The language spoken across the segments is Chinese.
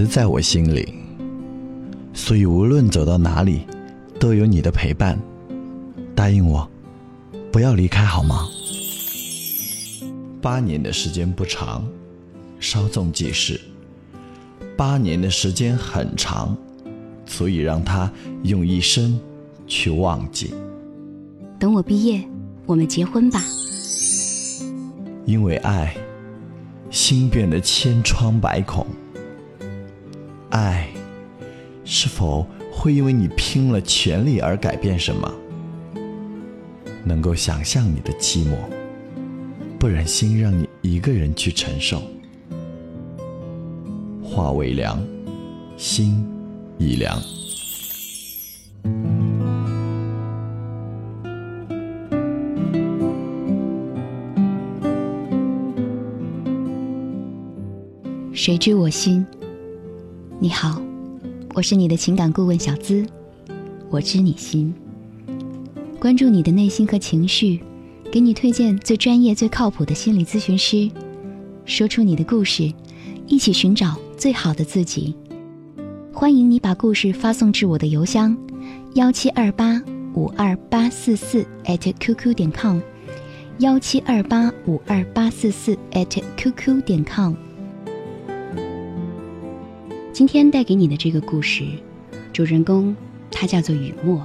直在我心里，所以无论走到哪里，都有你的陪伴。答应我，不要离开好吗？八年的时间不长，稍纵即逝；八年的时间很长，足以让他用一生去忘记。等我毕业，我们结婚吧。因为爱，心变得千疮百孔。爱，是否会因为你拼了全力而改变什么？能够想象你的寂寞，不忍心让你一个人去承受。话未凉，心已凉。谁知我心？你好，我是你的情感顾问小资，我知你心，关注你的内心和情绪，给你推荐最专业、最靠谱的心理咨询师，说出你的故事，一起寻找最好的自己。欢迎你把故事发送至我的邮箱幺七二八五二八四四 at qq 点 com，幺七二八五二八四四 at qq 点 com。今天带给你的这个故事，主人公他叫做雨墨。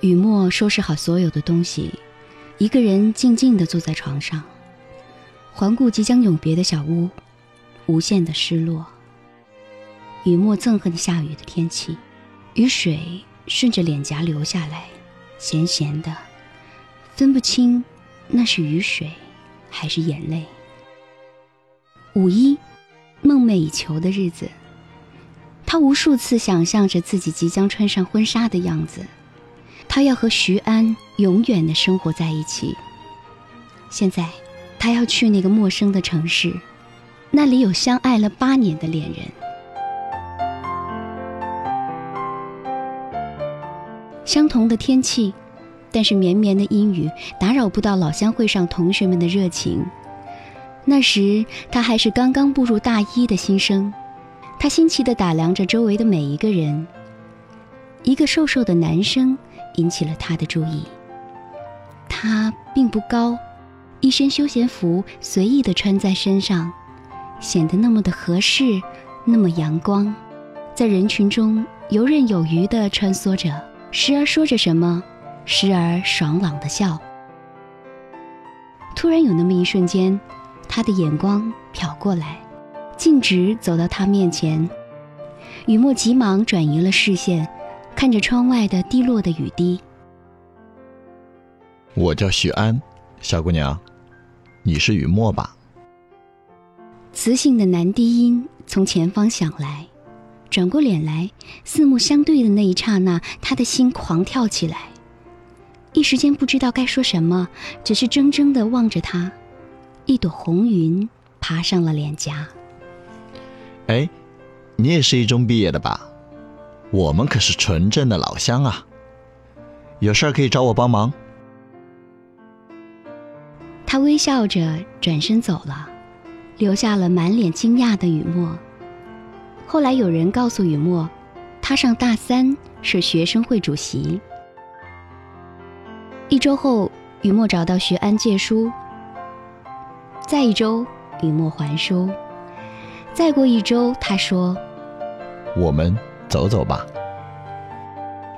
雨墨收拾好所有的东西，一个人静静地坐在床上，环顾即将永别的小屋，无限的失落。雨墨憎恨下雨的天气。雨水顺着脸颊流下来，咸咸的，分不清那是雨水还是眼泪。五一，梦寐以求的日子，他无数次想象着自己即将穿上婚纱的样子，他要和徐安永远的生活在一起。现在，他要去那个陌生的城市，那里有相爱了八年的恋人。相同的天气，但是绵绵的阴雨打扰不到老乡会上同学们的热情。那时他还是刚刚步入大一的新生，他新奇地打量着周围的每一个人。一个瘦瘦的男生引起了他的注意。他并不高，一身休闲服随意地穿在身上，显得那么的合适，那么阳光，在人群中游刃有余地穿梭着。时而说着什么，时而爽朗的笑。突然有那么一瞬间，他的眼光瞟过来，径直走到他面前。雨墨急忙转移了视线，看着窗外的滴落的雨滴。我叫许安，小姑娘，你是雨墨吧？磁性的男低音从前方响来。转过脸来，四目相对的那一刹那，他的心狂跳起来，一时间不知道该说什么，只是怔怔的望着他。一朵红云爬上了脸颊。哎，你也是一中毕业的吧？我们可是纯正的老乡啊！有事儿可以找我帮忙。他微笑着转身走了，留下了满脸惊讶的雨墨。后来有人告诉雨墨，他上大三是学生会主席。一周后，雨墨找到徐安借书。再一周，雨墨还书。再过一周，他说：“我们走走吧。”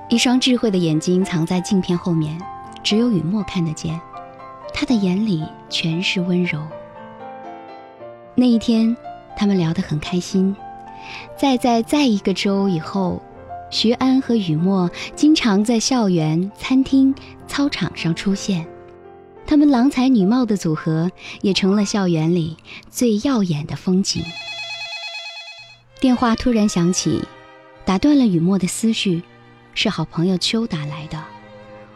一双智慧的眼睛藏在镜片后面，只有雨墨看得见，他的眼里全是温柔。那一天，他们聊得很开心。再在再一个周以后，徐安和雨墨经常在校园、餐厅、操场上出现，他们郎才女貌的组合也成了校园里最耀眼的风景。电话突然响起，打断了雨墨的思绪，是好朋友秋打来的，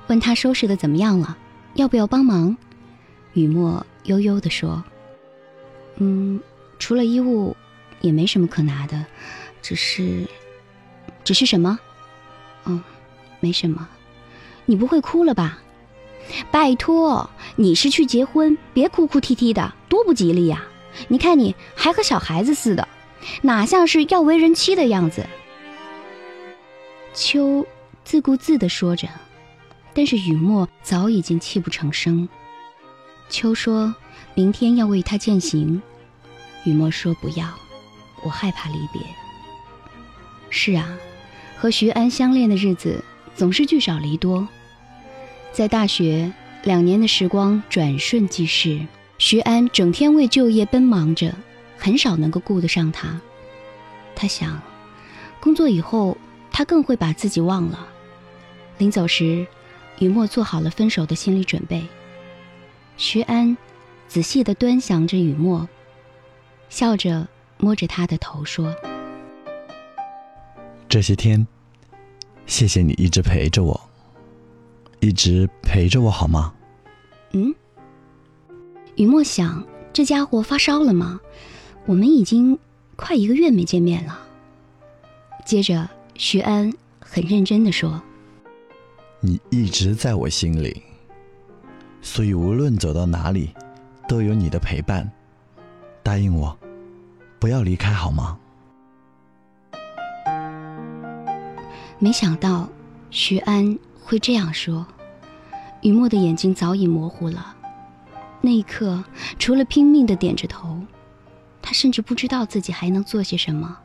问他收拾的怎么样了，要不要帮忙？雨墨悠悠地说：“嗯，除了衣物，也没什么可拿的，只是……”只是什么？嗯，没什么。你不会哭了吧？拜托，你是去结婚，别哭哭啼啼的，多不吉利呀！你看你还和小孩子似的，哪像是要为人妻的样子？秋自顾自地说着，但是雨墨早已经泣不成声。秋说明天要为他践行，雨墨说不要，我害怕离别。是啊。和徐安相恋的日子总是聚少离多，在大学两年的时光转瞬即逝，徐安整天为就业奔忙着，很少能够顾得上他。他想，工作以后他更会把自己忘了。临走时，雨墨做好了分手的心理准备。徐安仔细地端详着雨墨，笑着摸着他的头说。这些天，谢谢你一直陪着我，一直陪着我好吗？嗯。雨墨想，这家伙发烧了吗？我们已经快一个月没见面了。接着，徐安很认真的说：“你一直在我心里，所以无论走到哪里，都有你的陪伴。答应我，不要离开好吗？”没想到徐安会这样说，雨墨的眼睛早已模糊了。那一刻，除了拼命的点着头，他甚至不知道自己还能做些什么。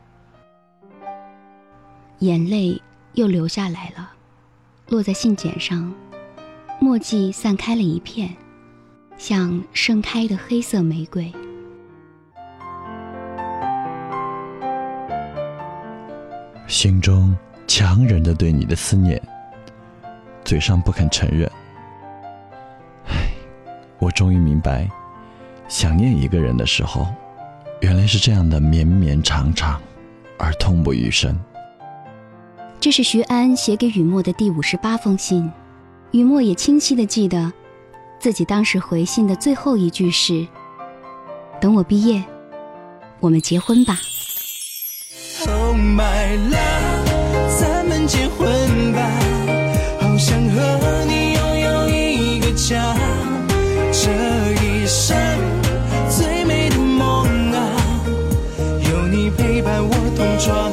眼泪又流下来了，落在信笺上，墨迹散开了一片，像盛开的黑色玫瑰。心中。强忍着对你的思念，嘴上不肯承认。唉，我终于明白，想念一个人的时候，原来是这样的绵绵长长，而痛不欲生。这是徐安写给雨墨的第五十八封信，雨墨也清晰的记得，自己当时回信的最后一句是：“等我毕业，我们结婚吧。” Oh my love. 咱们结婚吧，好想和你拥有一个家，这一生最美的梦啊，有你陪伴我同闯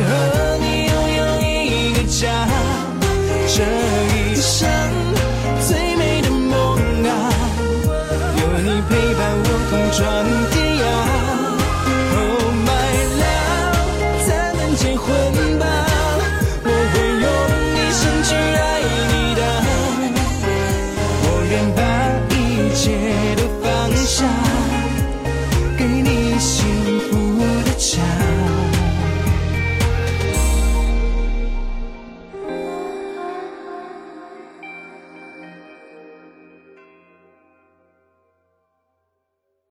her